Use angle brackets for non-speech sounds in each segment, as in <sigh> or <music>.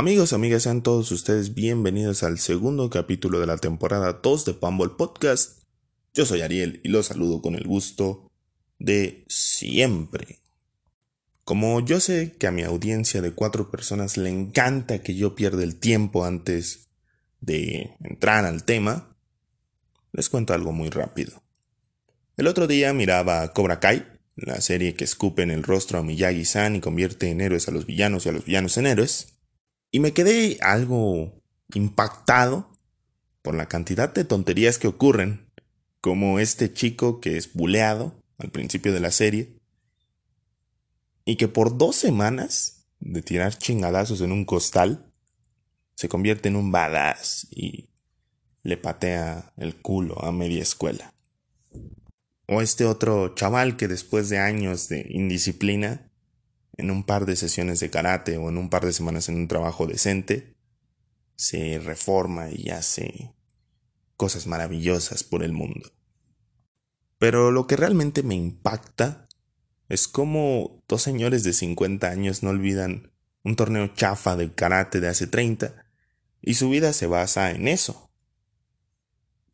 Amigos, amigas, sean todos ustedes bienvenidos al segundo capítulo de la temporada 2 de Pumble Podcast. Yo soy Ariel y los saludo con el gusto de siempre. Como yo sé que a mi audiencia de cuatro personas le encanta que yo pierda el tiempo antes de entrar al tema, les cuento algo muy rápido. El otro día miraba Cobra Kai, la serie que escupe en el rostro a Miyagi-san y convierte en héroes a los villanos y a los villanos en héroes. Y me quedé algo impactado por la cantidad de tonterías que ocurren, como este chico que es buleado al principio de la serie, y que por dos semanas de tirar chingadazos en un costal, se convierte en un badass y le patea el culo a media escuela. O este otro chaval que después de años de indisciplina en un par de sesiones de karate o en un par de semanas en un trabajo decente, se reforma y hace cosas maravillosas por el mundo. Pero lo que realmente me impacta es cómo dos señores de 50 años no olvidan un torneo chafa de karate de hace 30 y su vida se basa en eso.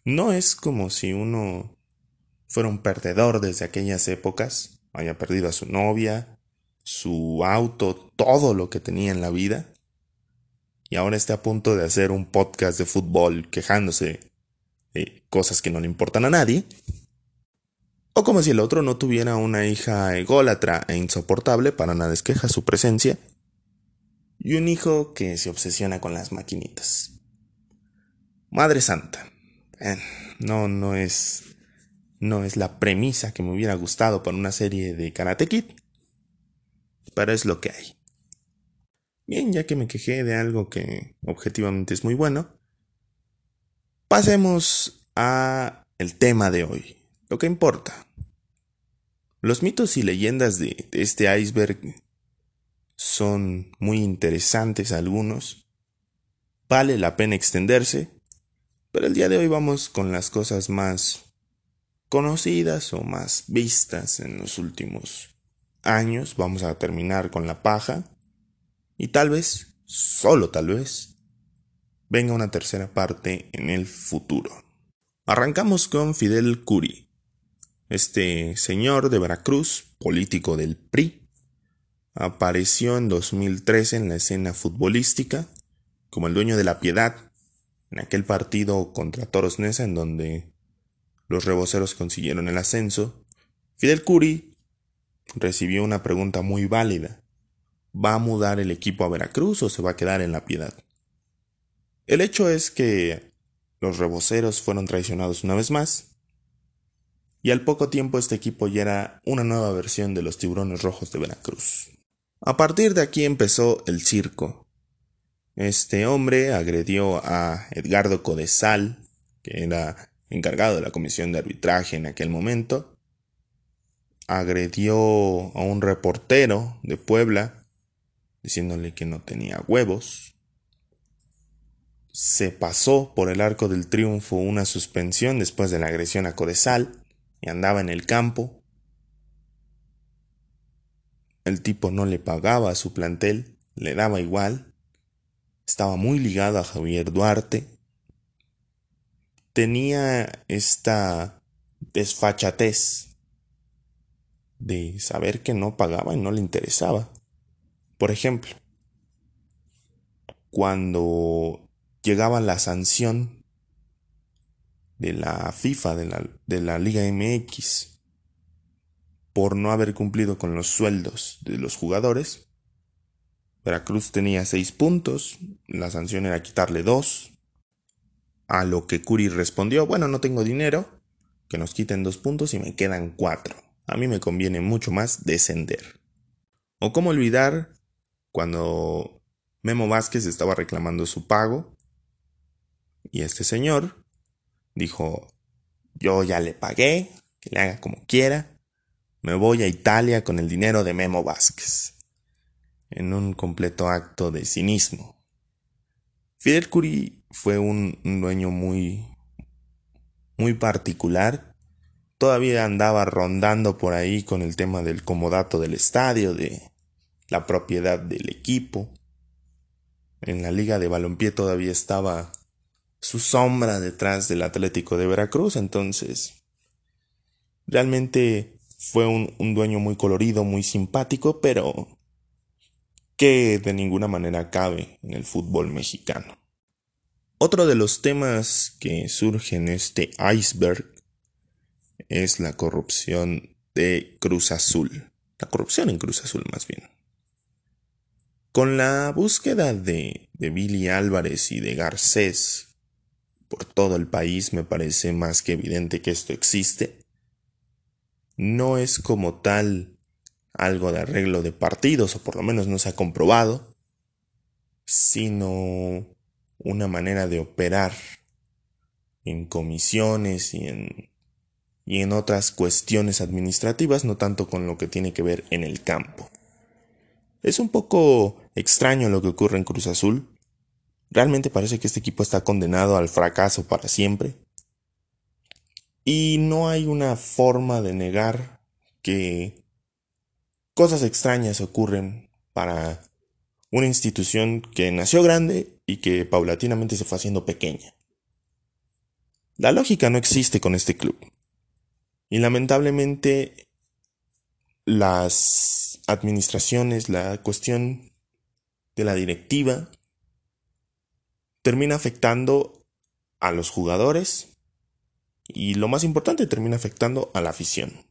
No es como si uno fuera un perdedor desde aquellas épocas, haya perdido a su novia, su auto, todo lo que tenía en la vida, y ahora está a punto de hacer un podcast de fútbol quejándose de cosas que no le importan a nadie, o como si el otro no tuviera una hija ególatra e insoportable, para nada esqueja su presencia, y un hijo que se obsesiona con las maquinitas. Madre Santa. Eh, no, no es. No es la premisa que me hubiera gustado para una serie de Karate Kid pero es lo que hay. Bien, ya que me quejé de algo que objetivamente es muy bueno, pasemos a el tema de hoy, lo que importa. Los mitos y leyendas de este iceberg son muy interesantes algunos, vale la pena extenderse, pero el día de hoy vamos con las cosas más conocidas o más vistas en los últimos años vamos a terminar con la paja y tal vez, solo tal vez, venga una tercera parte en el futuro. Arrancamos con Fidel Curi, este señor de Veracruz, político del PRI, apareció en 2013 en la escena futbolística como el dueño de la piedad en aquel partido contra Toros Nesa en donde los reboceros consiguieron el ascenso. Fidel Curi recibió una pregunta muy válida. ¿Va a mudar el equipo a Veracruz o se va a quedar en la piedad? El hecho es que los reboceros fueron traicionados una vez más, y al poco tiempo este equipo ya era una nueva versión de los tiburones rojos de Veracruz. A partir de aquí empezó el circo. Este hombre agredió a Edgardo Codesal, que era encargado de la comisión de arbitraje en aquel momento, agredió a un reportero de Puebla diciéndole que no tenía huevos. Se pasó por el arco del triunfo una suspensión después de la agresión a Codesal y andaba en el campo. El tipo no le pagaba a su plantel, le daba igual. Estaba muy ligado a Javier Duarte. Tenía esta desfachatez de saber que no pagaba y no le interesaba. Por ejemplo, cuando llegaba la sanción de la FIFA, de la, de la Liga MX, por no haber cumplido con los sueldos de los jugadores, Veracruz tenía seis puntos, la sanción era quitarle dos, a lo que Curi respondió, bueno, no tengo dinero, que nos quiten dos puntos y me quedan cuatro a mí me conviene mucho más descender. O cómo olvidar cuando Memo Vázquez estaba reclamando su pago y este señor dijo, yo ya le pagué, que le haga como quiera, me voy a Italia con el dinero de Memo Vázquez, en un completo acto de cinismo. Fidel Curi fue un, un dueño muy, muy particular todavía andaba rondando por ahí con el tema del comodato del estadio, de la propiedad del equipo. en la liga de balompié todavía estaba su sombra detrás del Atlético de Veracruz, entonces realmente fue un, un dueño muy colorido, muy simpático, pero que de ninguna manera cabe en el fútbol mexicano. Otro de los temas que surge en este iceberg es la corrupción de Cruz Azul. La corrupción en Cruz Azul más bien. Con la búsqueda de, de Billy Álvarez y de Garcés por todo el país me parece más que evidente que esto existe. No es como tal algo de arreglo de partidos, o por lo menos no se ha comprobado, sino una manera de operar en comisiones y en, y en otras cuestiones administrativas, no tanto con lo que tiene que ver en el campo. Es un poco extraño lo que ocurre en Cruz Azul. Realmente parece que este equipo está condenado al fracaso para siempre. Y no hay una forma de negar que cosas extrañas ocurren para una institución que nació grande y que paulatinamente se fue haciendo pequeña. La lógica no existe con este club. Y lamentablemente las administraciones, la cuestión de la directiva, termina afectando a los jugadores y lo más importante termina afectando a la afición.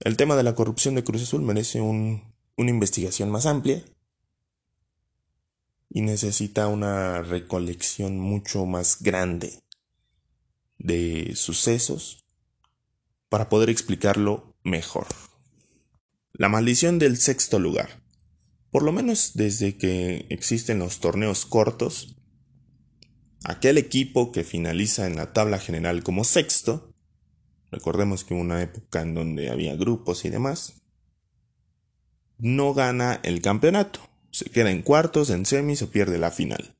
El tema de la corrupción de Cruz Azul merece una investigación más amplia y necesita una recolección mucho más grande de sucesos para poder explicarlo mejor. La maldición del sexto lugar. Por lo menos desde que existen los torneos cortos, aquel equipo que finaliza en la tabla general como sexto recordemos que hubo una época en donde había grupos y demás, no gana el campeonato, se queda en cuartos, en semis o pierde la final.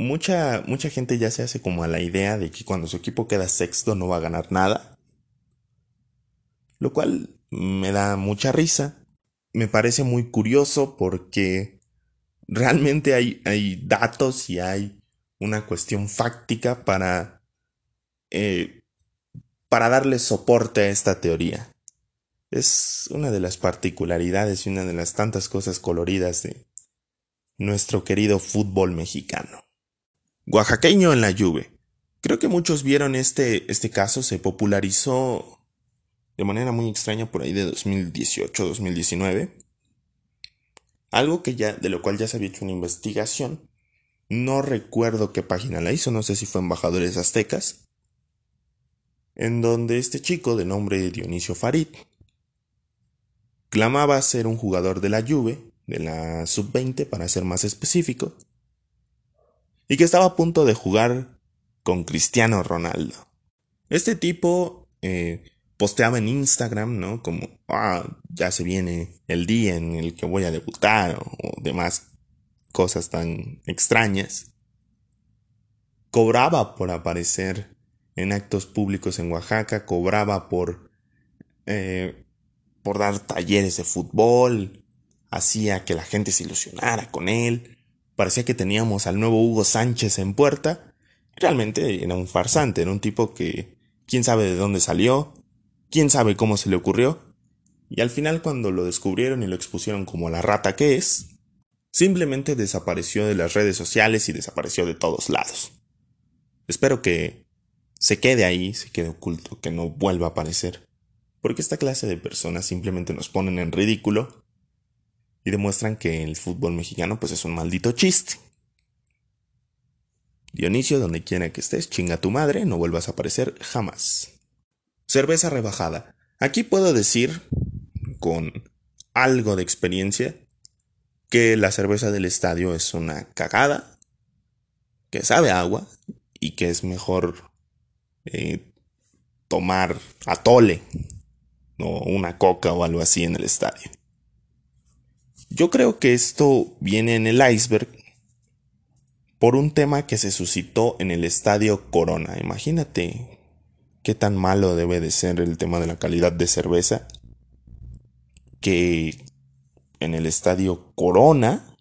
Mucha, mucha gente ya se hace como a la idea de que cuando su equipo queda sexto no va a ganar nada, lo cual me da mucha risa, me parece muy curioso porque realmente hay, hay datos y hay una cuestión fáctica para eh, para darle soporte a esta teoría. Es una de las particularidades y una de las tantas cosas coloridas de nuestro querido fútbol mexicano. Oaxaqueño en la lluvia. Creo que muchos vieron este, este caso, se popularizó de manera muy extraña por ahí de 2018-2019. Algo que ya, de lo cual ya se había hecho una investigación. No recuerdo qué página la hizo, no sé si fue Embajadores Aztecas en donde este chico de nombre Dionisio Farid clamaba ser un jugador de la Juve, de la sub-20 para ser más específico, y que estaba a punto de jugar con Cristiano Ronaldo. Este tipo eh, posteaba en Instagram, ¿no? Como, ah, ya se viene el día en el que voy a debutar o demás cosas tan extrañas. Cobraba por aparecer en actos públicos en Oaxaca, cobraba por, eh, por dar talleres de fútbol, hacía que la gente se ilusionara con él, parecía que teníamos al nuevo Hugo Sánchez en puerta, realmente era un farsante, era un tipo que quién sabe de dónde salió, quién sabe cómo se le ocurrió, y al final cuando lo descubrieron y lo expusieron como la rata que es, simplemente desapareció de las redes sociales y desapareció de todos lados. Espero que se quede ahí, se quede oculto, que no vuelva a aparecer. Porque esta clase de personas simplemente nos ponen en ridículo y demuestran que el fútbol mexicano pues es un maldito chiste. Dionisio, donde quiera que estés, chinga tu madre, no vuelvas a aparecer jamás. Cerveza rebajada. Aquí puedo decir, con algo de experiencia, que la cerveza del estadio es una cagada, que sabe agua y que es mejor eh, tomar atole o una coca o algo así en el estadio. Yo creo que esto viene en el iceberg por un tema que se suscitó en el estadio Corona. Imagínate qué tan malo debe de ser el tema de la calidad de cerveza que en el estadio Corona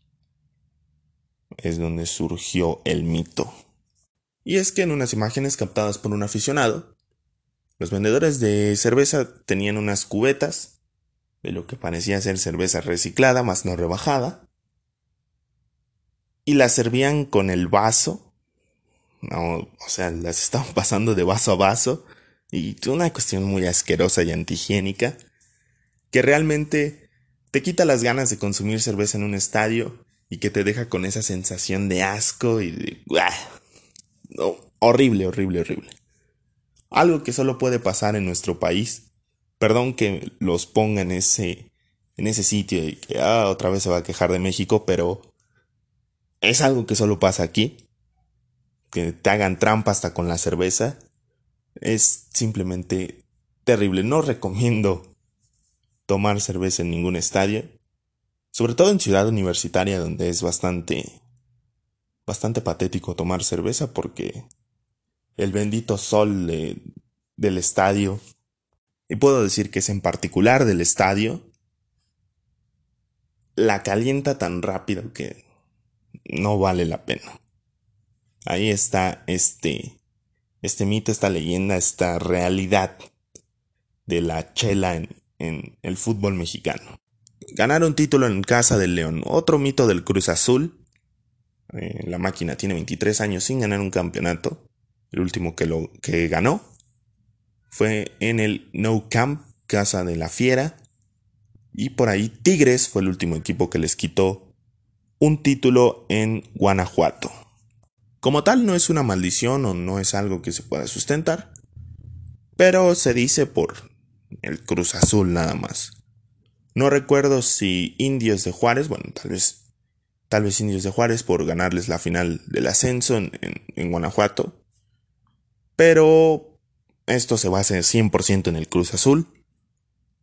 es donde surgió el mito. Y es que en unas imágenes captadas por un aficionado, los vendedores de cerveza tenían unas cubetas de lo que parecía ser cerveza reciclada, más no rebajada, y las servían con el vaso, o sea, las estaban <laughs> pasando de vaso a vaso, y una cuestión muy asquerosa y antihigiénica, que realmente te quita las ganas de consumir cerveza en un estadio y que te deja con esa sensación de asco y de... horrible, horrible, horrible. Algo que solo puede pasar en nuestro país. Perdón que los ponga en ese, en ese sitio y que ah, otra vez se va a quejar de México, pero es algo que solo pasa aquí. Que te hagan trampa hasta con la cerveza. Es simplemente terrible. No recomiendo tomar cerveza en ningún estadio. Sobre todo en ciudad universitaria donde es bastante bastante patético tomar cerveza porque el bendito sol del estadio y puedo decir que es en particular del estadio la calienta tan rápido que no vale la pena. Ahí está este este mito, esta leyenda, esta realidad de la chela en, en el fútbol mexicano. Ganar un título en casa del León. Otro mito del Cruz Azul. Eh, la máquina tiene 23 años sin ganar un campeonato. El último que, lo, que ganó fue en el No Camp, Casa de la Fiera. Y por ahí Tigres fue el último equipo que les quitó un título en Guanajuato. Como tal no es una maldición o no es algo que se pueda sustentar, pero se dice por el Cruz Azul nada más. No recuerdo si Indios de Juárez, bueno, tal vez, tal vez Indios de Juárez por ganarles la final del ascenso en, en, Guanajuato. Pero esto se basa 100% en el Cruz Azul.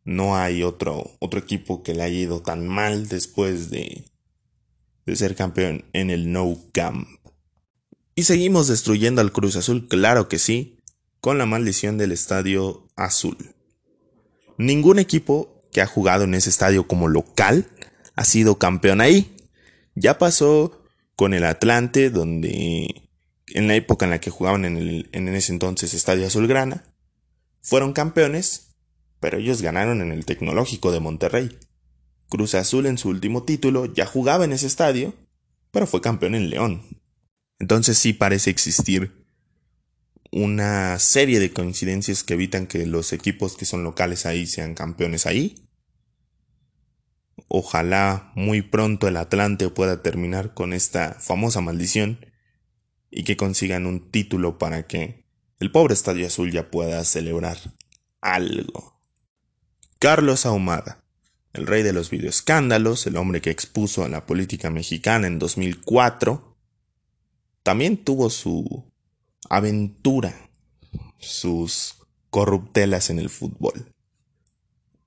No hay otro, otro equipo que le haya ido tan mal después de, de ser campeón en el No Camp. Y seguimos destruyendo al Cruz Azul, claro que sí, con la maldición del Estadio Azul. Ningún equipo que ha jugado en ese estadio como local ha sido campeón ahí. Ya pasó con el Atlante, donde en la época en la que jugaban en, ese entonces Estadio Azulgrana, fueron campeones, pero ellos ganaron en el Tecnológico de Monterrey. Cruz Azul en su último título ya jugaba en ese estadio, pero fue campeón en León. Entonces sí parece existir una serie de coincidencias que evitan que los equipos que son locales ahí sean campeones ahí. Ojalá muy pronto el Atlante pueda terminar con esta famosa maldición y que consigan un título para que el pobre Estadio Azul ya pueda celebrar algo. Carlos Ahumada, el rey de los videoescándalos, el hombre que expuso a la política mexicana en 2004, también tuvo su aventura, sus corruptelas en el fútbol.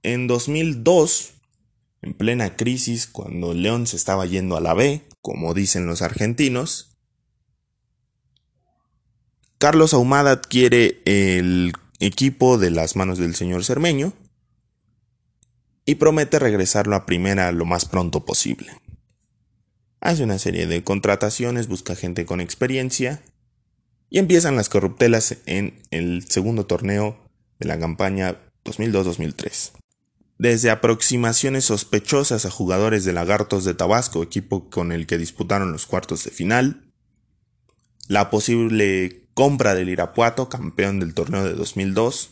En 2002 en plena crisis, cuando León se estaba yendo a la B, como dicen los argentinos, Carlos Ahumada adquiere el equipo de las manos del señor Cermeño y promete regresarlo a primera lo más pronto posible. Hace una serie de contrataciones, busca gente con experiencia y empiezan las corruptelas en el segundo torneo de la campaña 2002-2003 desde aproximaciones sospechosas a jugadores de Lagartos de Tabasco, equipo con el que disputaron los cuartos de final, la posible compra del Irapuato, campeón del torneo de 2002,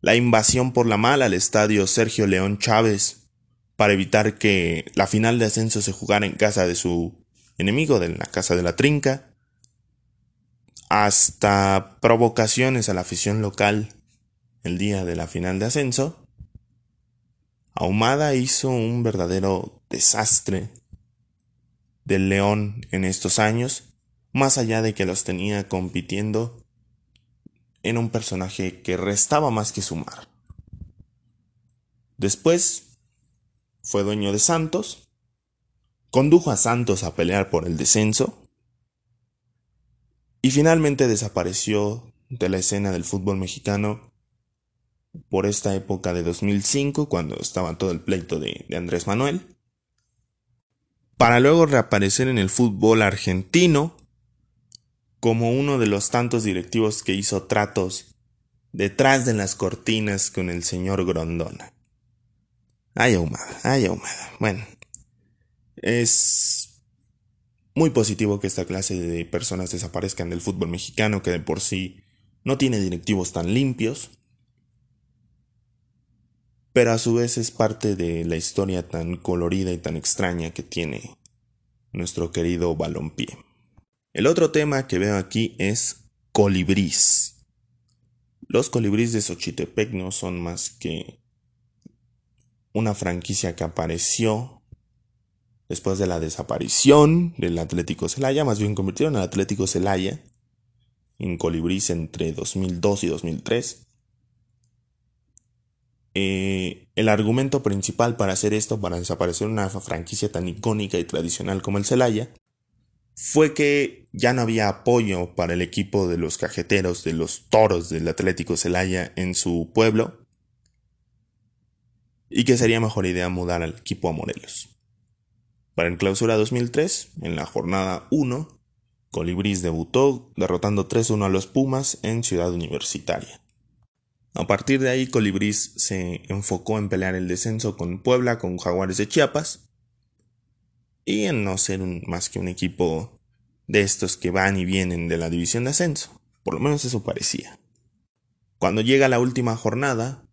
la invasión por la mala al estadio Sergio León Chávez para evitar que la final de ascenso se jugara en casa de su enemigo, de la casa de la Trinca, hasta provocaciones a la afición local el día de la final de ascenso, Ahumada hizo un verdadero desastre del León en estos años, más allá de que los tenía compitiendo en un personaje que restaba más que sumar. Después fue dueño de Santos, condujo a Santos a pelear por el descenso y finalmente desapareció de la escena del fútbol mexicano por esta época de 2005, cuando estaba todo el pleito de, de Andrés Manuel, para luego reaparecer en el fútbol argentino como uno de los tantos directivos que hizo tratos detrás de las cortinas con el señor Grondona. Ay, ahumada, ay, ahumada. Bueno, es muy positivo que esta clase de personas desaparezcan del fútbol mexicano, que de por sí no tiene directivos tan limpios, pero a su vez es parte de la historia tan colorida y tan extraña que tiene nuestro querido balompié. El otro tema que veo aquí es colibrís. Los colibrís de Xochitepec no son más que una franquicia que apareció después de la desaparición del Atlético Celaya, más bien convirtieron al Atlético Celaya en colibrís entre 2002 y 2003. Eh, el argumento principal para hacer esto, para desaparecer una franquicia tan icónica y tradicional como el Celaya, fue que ya no había apoyo para el equipo de los cajeteros, de los toros del Atlético Celaya en su pueblo, y que sería mejor idea mudar al equipo a Morelos. Para el clausura 2003, en la jornada 1, Colibrís debutó derrotando 3-1 a los Pumas en Ciudad Universitaria. A partir de ahí, Colibrís se enfocó en pelear el descenso con Puebla, con Jaguares de Chiapas, y en no ser más que un equipo de estos que van y vienen de la división de ascenso. Por lo menos eso parecía. Cuando llega la última jornada,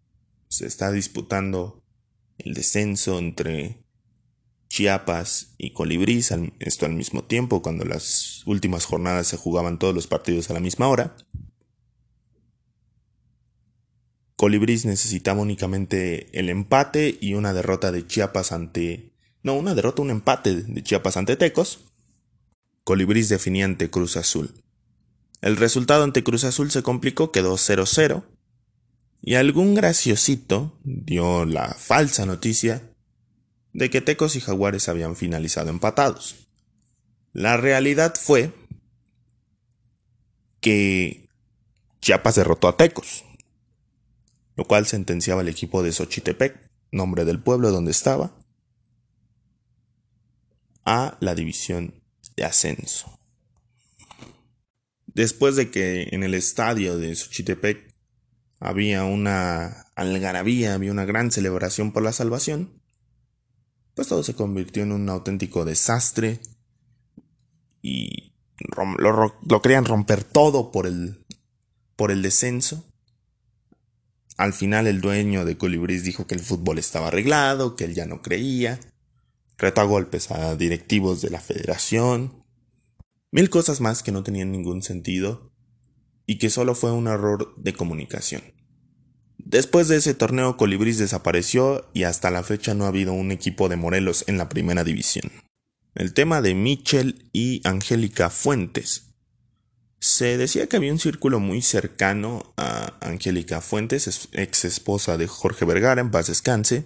se está disputando el descenso entre Chiapas y Colibrís, esto al mismo tiempo, cuando las últimas jornadas se jugaban todos los partidos a la misma hora. Colibrís necesitaba únicamente el empate y una derrota de Chiapas ante... No, una derrota, un empate de Chiapas ante Tecos. Colibrís definía ante Cruz Azul. El resultado ante Cruz Azul se complicó, quedó 0-0. Y algún graciosito dio la falsa noticia de que Tecos y Jaguares habían finalizado empatados. La realidad fue que Chiapas derrotó a Tecos lo cual sentenciaba al equipo de Xochitepec, nombre del pueblo donde estaba, a la división de ascenso. Después de que en el estadio de Xochitepec había una algarabía, había una gran celebración por la salvación, pues todo se convirtió en un auténtico desastre y lo, lo querían romper todo por el, por el descenso. Al final el dueño de Colibrís dijo que el fútbol estaba arreglado, que él ya no creía. Retó a golpes a directivos de la federación. Mil cosas más que no tenían ningún sentido y que solo fue un error de comunicación. Después de ese torneo Colibrís desapareció y hasta la fecha no ha habido un equipo de Morelos en la primera división. El tema de Michel y Angélica Fuentes se decía que había un círculo muy cercano a Angélica Fuentes, ex esposa de Jorge Vergara, en paz descanse,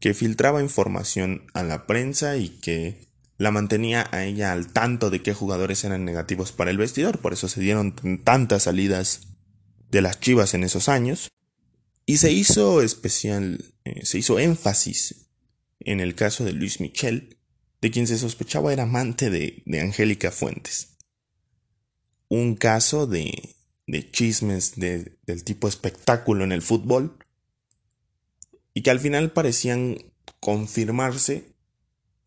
que filtraba información a la prensa y que la mantenía a ella al tanto de qué jugadores eran negativos para el vestidor, por eso se dieron tantas salidas de las Chivas en esos años. Y se hizo especial, eh, se hizo énfasis en el caso de Luis Michel, de quien se sospechaba era amante de, de Angélica Fuentes un caso de, de chismes de, del tipo espectáculo en el fútbol y que al final parecían confirmarse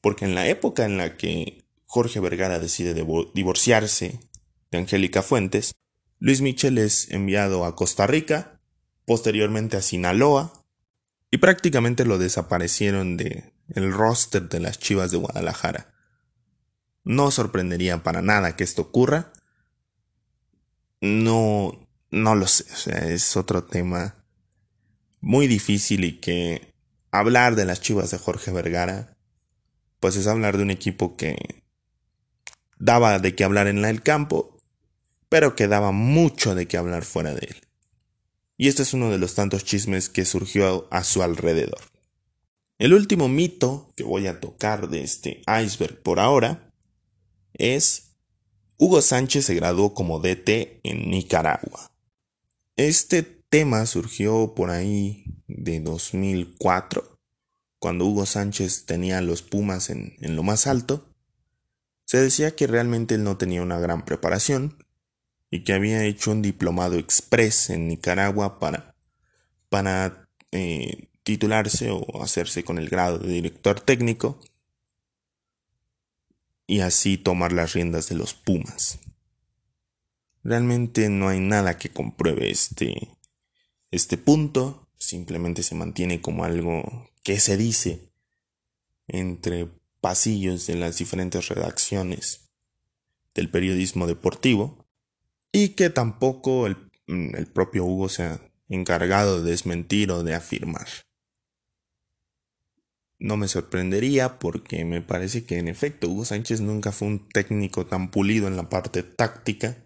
porque en la época en la que Jorge Vergara decide divorciarse de Angélica Fuentes, Luis Michel es enviado a Costa Rica, posteriormente a Sinaloa, y prácticamente lo desaparecieron de el roster de las Chivas de Guadalajara. No sorprendería para nada que esto ocurra, no, no lo sé, o sea, es otro tema muy difícil y que hablar de las chivas de Jorge Vergara, pues es hablar de un equipo que daba de qué hablar en el campo, pero que daba mucho de qué hablar fuera de él. Y este es uno de los tantos chismes que surgió a su alrededor. El último mito que voy a tocar de este iceberg por ahora es Hugo Sánchez se graduó como DT en Nicaragua. Este tema surgió por ahí de 2004, cuando Hugo Sánchez tenía los Pumas en, lo más alto. Se decía que realmente él no tenía una gran preparación y que había hecho un diplomado express en Nicaragua para, para eh, titularse o hacerse con el grado de director técnico y así tomar las riendas de los Pumas. Realmente no hay nada que compruebe este, este punto, simplemente se mantiene como algo que se dice entre pasillos de las diferentes redacciones del periodismo deportivo y que tampoco el, el propio Hugo se ha encargado de desmentir o de afirmar. No me sorprendería porque me parece que en efecto Hugo Sánchez nunca fue un técnico tan pulido en la parte táctica.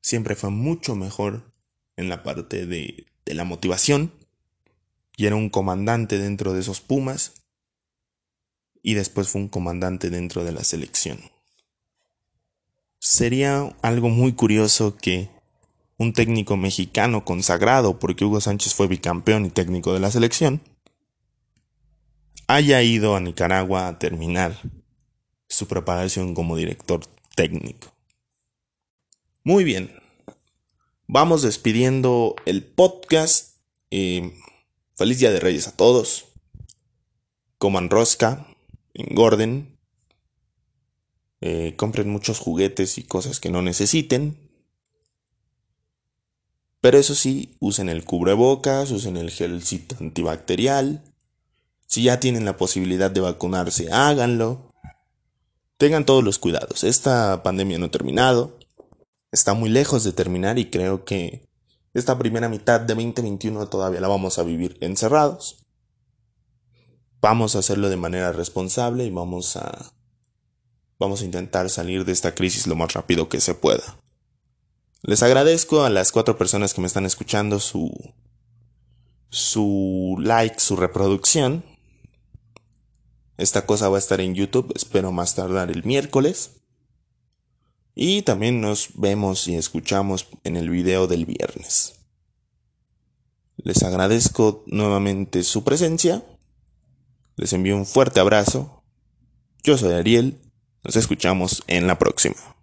Siempre fue mucho mejor en la parte de, la motivación. Y era un comandante dentro de esos Pumas. Y después fue un comandante dentro de la selección. Sería algo muy curioso que un técnico mexicano consagrado, porque Hugo Sánchez fue bicampeón y técnico de la selección, haya ido a Nicaragua a terminar su preparación como director técnico. Muy bien, vamos despidiendo el podcast. Eh, feliz Día de Reyes a todos. Coman rosca, engorden, eh, compren muchos juguetes y cosas que no necesiten. Pero eso sí, usen el cubrebocas, usen el gelcito antibacterial si ya tienen la posibilidad de vacunarse, háganlo. Tengan todos los cuidados. Esta pandemia no ha terminado. Está muy lejos de terminar y creo que esta primera mitad de 2021 todavía la vamos a vivir encerrados. Vamos a hacerlo de manera responsable y vamos a vamos a intentar salir de esta crisis lo más rápido que se pueda. Les agradezco a las cuatro personas que me están escuchando su su like, su reproducción. Esta cosa va a estar en YouTube, espero más tardar el miércoles. Y también nos vemos y escuchamos en el video del viernes. Les agradezco nuevamente su presencia. Les envío un fuerte abrazo. Yo soy Ariel. Nos escuchamos en la próxima.